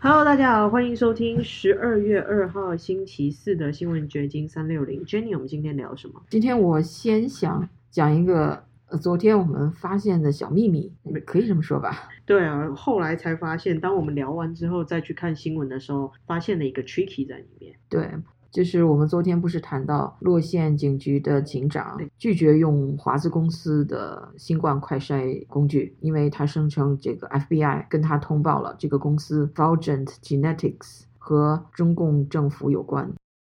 Hello，大家好，欢迎收听十二月二号星期四的新闻掘金三六零。Jenny，我们今天聊什么？今天我先想讲一个，呃，昨天我们发现的小秘密，可以这么说吧？对啊，后来才发现，当我们聊完之后再去看新闻的时候，发现了一个 tricky 在里面。对，就是我们昨天不是谈到洛县警局的警长拒绝用华资公司的新冠快筛工具，因为他声称这个 FBI 跟他通报了这个公司 Fulgent Genetics 和中共政府有关。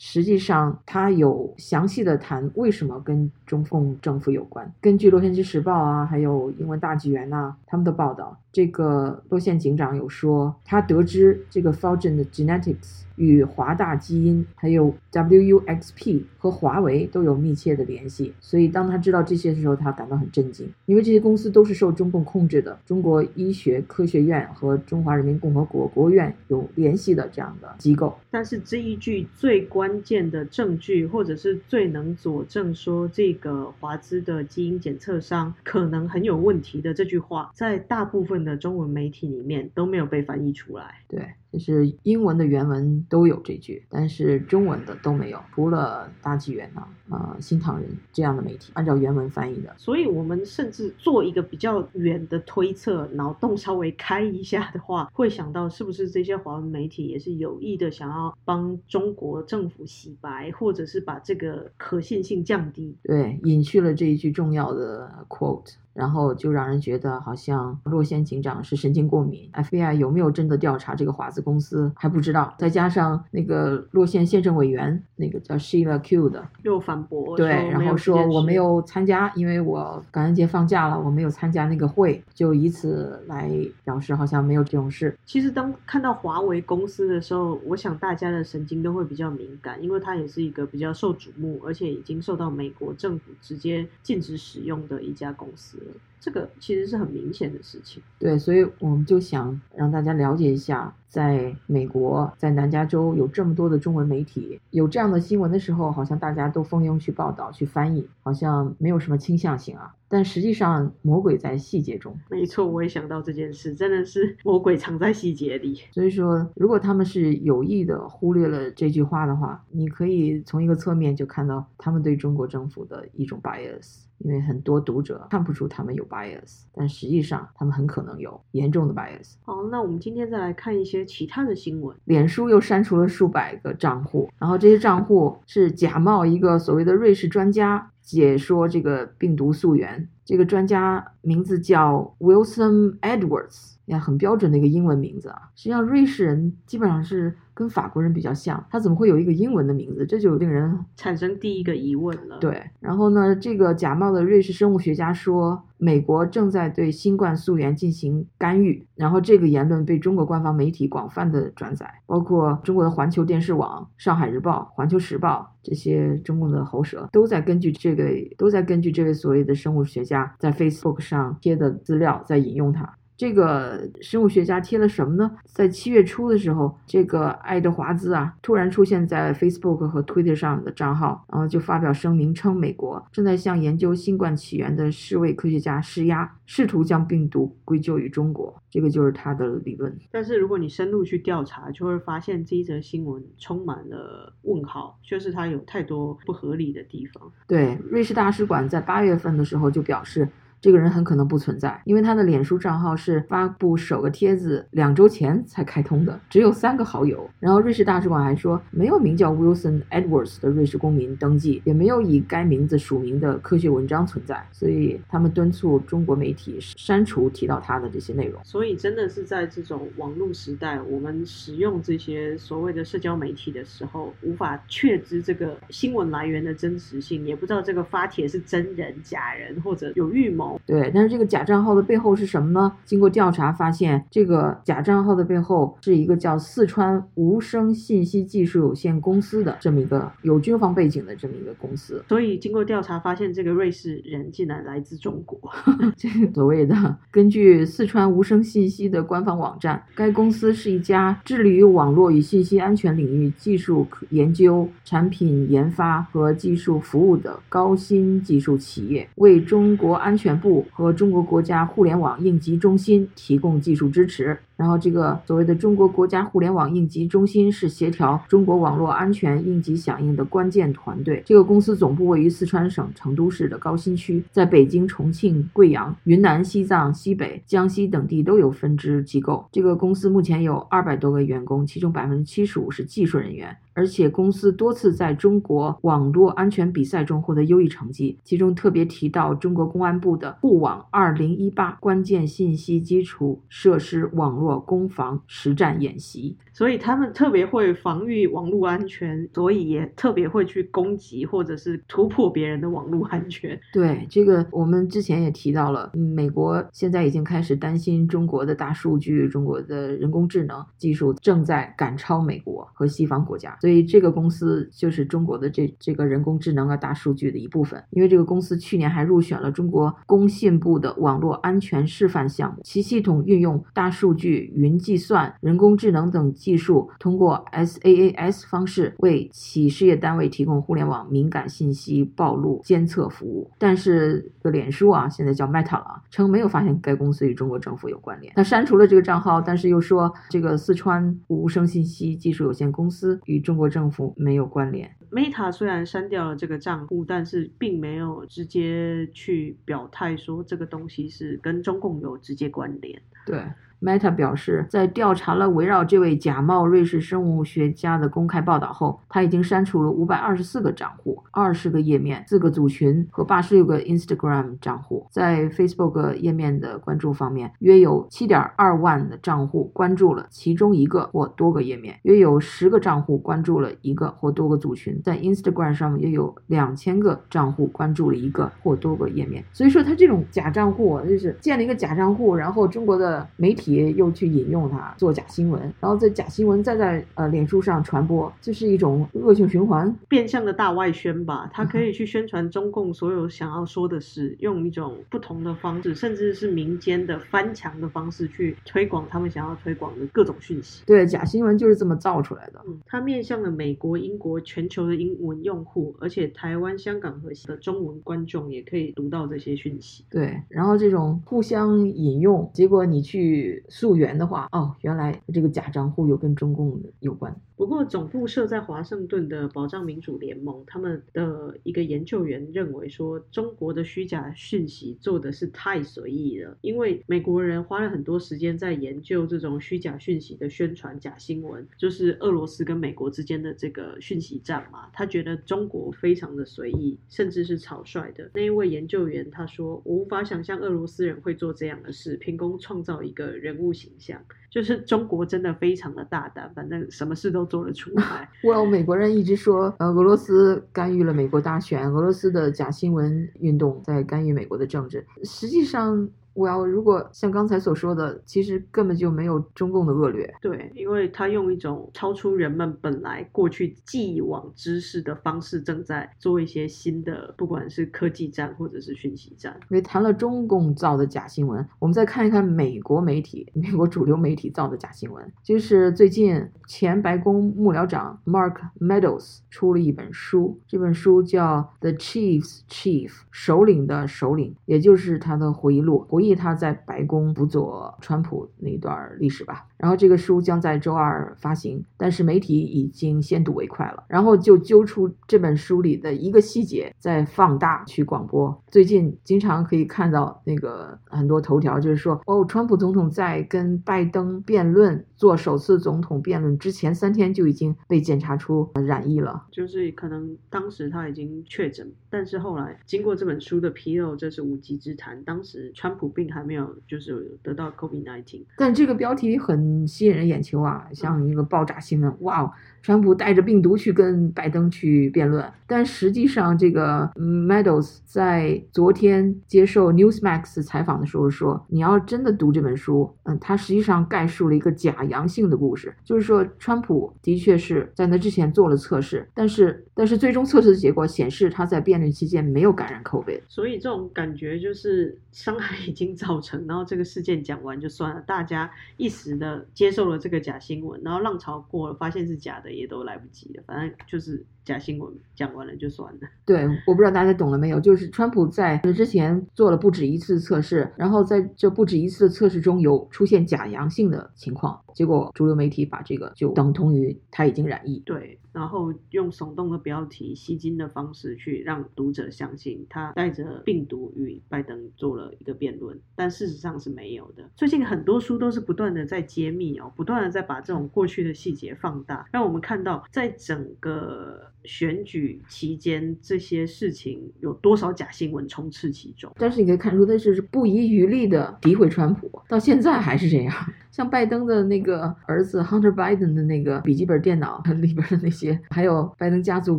实际上，他有详细的谈为什么跟中共政府有关。根据《洛杉矶时报》啊，还有英文大纪元呐，他们的报道，这个洛县警长有说，他得知这个 Fulgent Genetics 与华大基因、还有 WUXP 和华为都有密切的联系。所以，当他知道这些的时候，他感到很震惊，因为这些公司都是受中共控制的，中国医学科学院和中华人民共和国国务院有联系的这样的机构。但是这一句最关键的证据，或者是最能佐证说这个华资的基因检测商可能很有问题的这句话，在大部分的中文媒体里面都没有被翻译出来。对，就是英文的原文都有这句，但是中文的都没有，除了大纪元啊、呃新唐人这样的媒体按照原文翻译的。所以，我们甚至做一个比较远的推测，脑洞稍微开一下的话，会想到是不是这些华文媒体也是有意的想要帮中国政府洗白，或者是把这个可信性降低。对，隐去了这一句重要的 quote。然后就让人觉得好像洛县警长是神经过敏，FBI 有没有真的调查这个华资公司还不知道。再加上那个洛县县政委员，那个叫 Sheila Q 的，又反驳对，然后说我没有参加，因为我感恩节放假了，我没有参加那个会，就以此来表示好像没有这种事。其实当看到华为公司的时候，我想大家的神经都会比较敏感，因为它也是一个比较受瞩目，而且已经受到美国政府直接禁止使用的一家公司。这个其实是很明显的事情，对，所以我们就想让大家了解一下，在美国，在南加州有这么多的中文媒体，有这样的新闻的时候，好像大家都蜂拥去报道、去翻译，好像没有什么倾向性啊。但实际上，魔鬼在细节中。没错，我也想到这件事，真的是魔鬼藏在细节里。所以说，如果他们是有意的忽略了这句话的话，你可以从一个侧面就看到他们对中国政府的一种 bias。因为很多读者看不出他们有 bias，但实际上他们很可能有严重的 bias。好，那我们今天再来看一些其他的新闻。脸书又删除了数百个账户，然后这些账户是假冒一个所谓的瑞士专家解说这个病毒溯源。这个专家名字叫 Wilson Edwards，呀，很标准的一个英文名字啊。实际上，瑞士人基本上是跟法国人比较像，他怎么会有一个英文的名字？这就令人产生第一个疑问了。对，然后呢，这个假冒的瑞士生物学家说，美国正在对新冠溯源进行干预。然后这个言论被中国官方媒体广泛的转载，包括中国的环球电视网、上海日报、环球时报这些中共的喉舌都在根据这个都在根据这位所谓的生物学家。在 Facebook 上贴的资料，在引用它。这个生物学家贴了什么呢？在七月初的时候，这个爱德华兹啊，突然出现在 Facebook 和 Twitter 上的账号，然后就发表声明称，美国正在向研究新冠起源的世卫科学家施压，试图将病毒归咎于中国。这个就是他的理论。但是如果你深入去调查，就会发现这一则新闻充满了问号，就是它有太多不合理的地方。对，瑞士大使馆在八月份的时候就表示。这个人很可能不存在，因为他的脸书账号是发布首个帖子两周前才开通的，只有三个好友。然后瑞士大使馆还说，没有名叫 Wilson Edwards 的瑞士公民登记，也没有以该名字署名的科学文章存在，所以他们敦促中国媒体删除提到他的这些内容。所以真的是在这种网络时代，我们使用这些所谓的社交媒体的时候，无法确知这个新闻来源的真实性，也不知道这个发帖是真人假人或者有预谋。对，但是这个假账号的背后是什么呢？经过调查发现，这个假账号的背后是一个叫四川无声信息技术有限公司的这么一个有军方背景的这么一个公司。所以经过调查发现，这个瑞士人竟然来自中国。这个所谓的，根据四川无声信息的官方网站，该公司是一家致力于网络与信息安全领域技术研究、产品研发和技术服务的高新技术企业，为中国安全部和中国国家互联网应急中心提供技术支持。然后这个所谓的中国国家互联网应急中心是协调中国网络安全应急响应的关键团队。这个公司总部位于四川省成都市的高新区，在北京、重庆、贵阳、云南、西藏、西北、江西等地都有分支机构。这个公司目前有二百多个员工，其中百分之七十五是技术人员。而且公司多次在中国网络安全比赛中获得优异成绩，其中特别提到中国公安部的“护网二零一八”关键信息基础设施网络攻防实战演习。所以他们特别会防御网络安全，所以也特别会去攻击或者是突破别人的网络安全。对这个，我们之前也提到了，美国现在已经开始担心中国的大数据、中国的人工智能技术正在赶超美国和西方国家。所以这个公司就是中国的这这个人工智能啊、大数据的一部分。因为这个公司去年还入选了中国工信部的网络安全示范项目，其系统运用大数据、云计算、人工智能等。技术通过 SaaS 方式为企事业单位提供互联网敏感信息暴露监测服务，但是个脸书啊，现在叫 Meta 了，称没有发现该公司与中国政府有关联。那删除了这个账号，但是又说这个四川无声信息技术有限公司与中国政府没有关联。Meta 虽然删掉了这个账户，但是并没有直接去表态说这个东西是跟中共有直接关联。对。Meta 表示，在调查了围绕这位假冒瑞士生物学家的公开报道后，他已经删除了五百二十四个账户、二十个页面、四个组群和八十六个 Instagram 账户。在 Facebook 页面的关注方面，约有七点二万的账户关注了其中一个或多个页面，约有十个账户关注了一个或多个组群。在 Instagram 上面，约有两千个账户关注了一个或多个页面。所以说，他这种假账户就是建了一个假账户，然后中国的媒体。又去引用它做假新闻，然后在假新闻再在呃脸书上传播，这是一种恶性循环，变相的大外宣吧。他可以去宣传中共所有想要说的事，用一种不同的方式，甚至是民间的翻墙的方式去推广他们想要推广的各种讯息。对，假新闻就是这么造出来的。嗯，它面向了美国、英国、全球的英文用户，而且台湾、香港和的中文观众也可以读到这些讯息。对，然后这种互相引用，结果你去。溯源的话，哦，原来这个假账户有跟中共有关。不过，总部设在华盛顿的保障民主联盟，他们的一个研究员认为说，中国的虚假讯息做的是太随意了。因为美国人花了很多时间在研究这种虚假讯息的宣传假新闻，就是俄罗斯跟美国之间的这个讯息战嘛。他觉得中国非常的随意，甚至是草率的。那一位研究员他说：“我无法想象俄罗斯人会做这样的事，凭空创造一个人物形象。”就是中国真的非常的大胆，反正什么事都做得出来。”Well，美国人一直说，呃，俄罗斯干预了美国大选，俄罗斯的假新闻运动在干预美国的政治，实际上。我要如果像刚才所说的，其实根本就没有中共的恶劣。对，因为他用一种超出人们本来过去既往知识的方式，正在做一些新的，不管是科技战或者是讯息战。因为谈了中共造的假新闻，我们再看一看美国媒体、美国主流媒体造的假新闻。就是最近前白宫幕僚长 Mark Meadows 出了一本书，这本书叫《The Chief's Chief》，首领的首领，也就是他的回忆录，回忆。他在白宫辅佐川普那段历史吧。然后这个书将在周二发行，但是媒体已经先睹为快了。然后就揪出这本书里的一个细节，再放大去广播。最近经常可以看到那个很多头条，就是说哦，川普总统在跟拜登辩论做首次总统辩论之前三天就已经被检查出染疫了，就是可能当时他已经确诊，但是后来经过这本书的披露，这是无稽之谈。当时川普并还没有就是得到 COVID-19，但这个标题很。嗯，吸引人眼球啊，像一个爆炸新闻，哇哦！川普带着病毒去跟拜登去辩论，但实际上，这个 Meadows 在昨天接受 Newsmax 采访的时候说：“你要真的读这本书，嗯，他实际上概述了一个假阳性的故事，就是说，川普的确是在那之前做了测试，但是，但是最终测试的结果显示他在辩论期间没有感染 COVID。所以这种感觉就是伤害已经造成，然后这个事件讲完就算了，大家一时的接受了这个假新闻，然后浪潮过了，发现是假的。”也都来不及了，反正就是。假新闻讲完了就算了。对，我不知道大家懂了没有，就是川普在之前做了不止一次测试，然后在这不止一次的测试中有出现假阳性的情况，结果主流媒体把这个就等同于他已经染疫。对，然后用耸动的标题、吸睛的方式去让读者相信他带着病毒与拜登做了一个辩论，但事实上是没有的。最近很多书都是不断的在揭秘哦，不断的在把这种过去的细节放大，让我们看到在整个选举期间这些事情有多少假新闻充斥其中。但是你可以看出，他是不遗余力的诋毁川普，到现在还是这样。像拜登的那个儿子 Hunter Biden 的那个笔记本电脑 里边的那些，还有拜登家族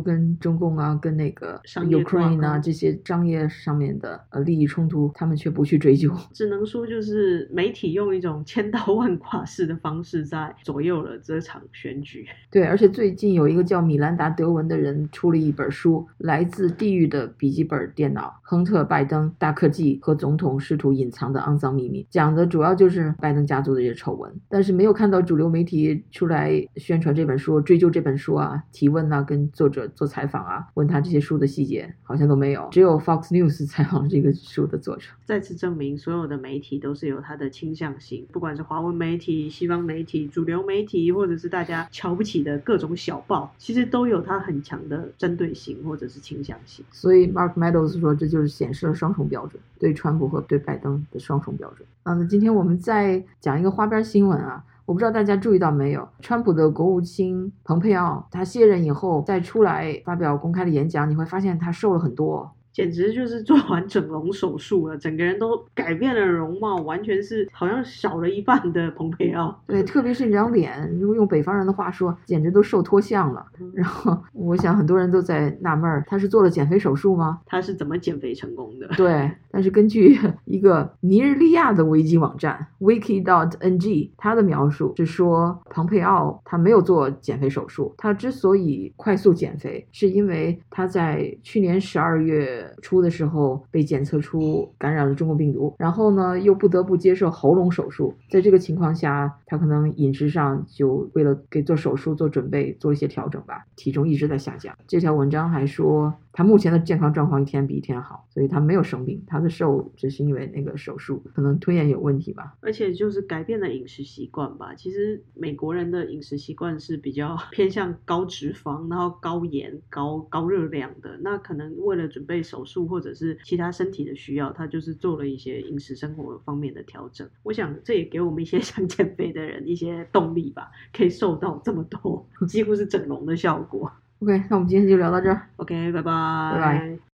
跟中共啊、跟那个 Ukraine 啊这些商业上面的呃利益冲突，他们却不去追究。只能说，就是媒体用一种千刀万剐式的方式在左右了这场选举。对，而且最近有一个叫米兰达·德文的人出了一本书，《来自地狱的笔记本电脑：亨特·拜登、大科技和总统试图隐藏的肮脏秘密》，讲的主要就是拜登家族的这些丑闻，但是没有看到主流媒体出来宣传这本书、追究这本书啊、提问啊、跟作者做采访啊、问他这些书的细节，好像都没有。只有 Fox News 采访了这个书的作者。再次证明，所有的媒体都是有它的倾向性，不管是华文媒体、西方媒体、主流媒体，或者是大家瞧不起的各种小报，其实都有它很强的针对性或者是倾向性。所以 Mark Meadows 说，这就是显示了双重标准，对川普和对拜登的双重标准。啊，那今天我们再讲一个花边新闻啊，我不知道大家注意到没有，川普的国务卿蓬佩奥他卸任以后再出来发表公开的演讲，你会发现他瘦了很多。简直就是做完整容手术了，整个人都改变了容貌，完全是好像少了一半的蓬佩奥。对，特别是那张脸，如果用北方人的话说，简直都瘦脱相了。然后我想很多人都在纳闷儿，他是做了减肥手术吗？他是怎么减肥成功的？对，但是根据一个尼日利亚的维基网站 wiki.dot.ng，他的描述是说，蓬佩奥他没有做减肥手术，他之所以快速减肥，是因为他在去年十二月初的时候被检测出感染了中国病毒，然后呢又不得不接受喉咙手术，在这个情况下，他可能饮食上就为了给做手术做准备做一些调整吧，体重一直在下降。这条文章还说，他目前的健康状况一天比一天好，所以他没有生病，他的瘦只是因为那个手术可能吞咽有问题吧。而且就是改变了饮食习惯吧。其实美国人的饮食习惯是比较 偏向高脂肪，然后高盐、高高热量的。那可能为了准备手术或者是其他身体的需要，他就是做了一些饮食生活方面的调整。我想这也给我们一些 想减肥的人一些动力吧，可以瘦到这么多，几乎是整容的效果。OK，那我们今天就聊到这儿。OK，拜拜，拜拜。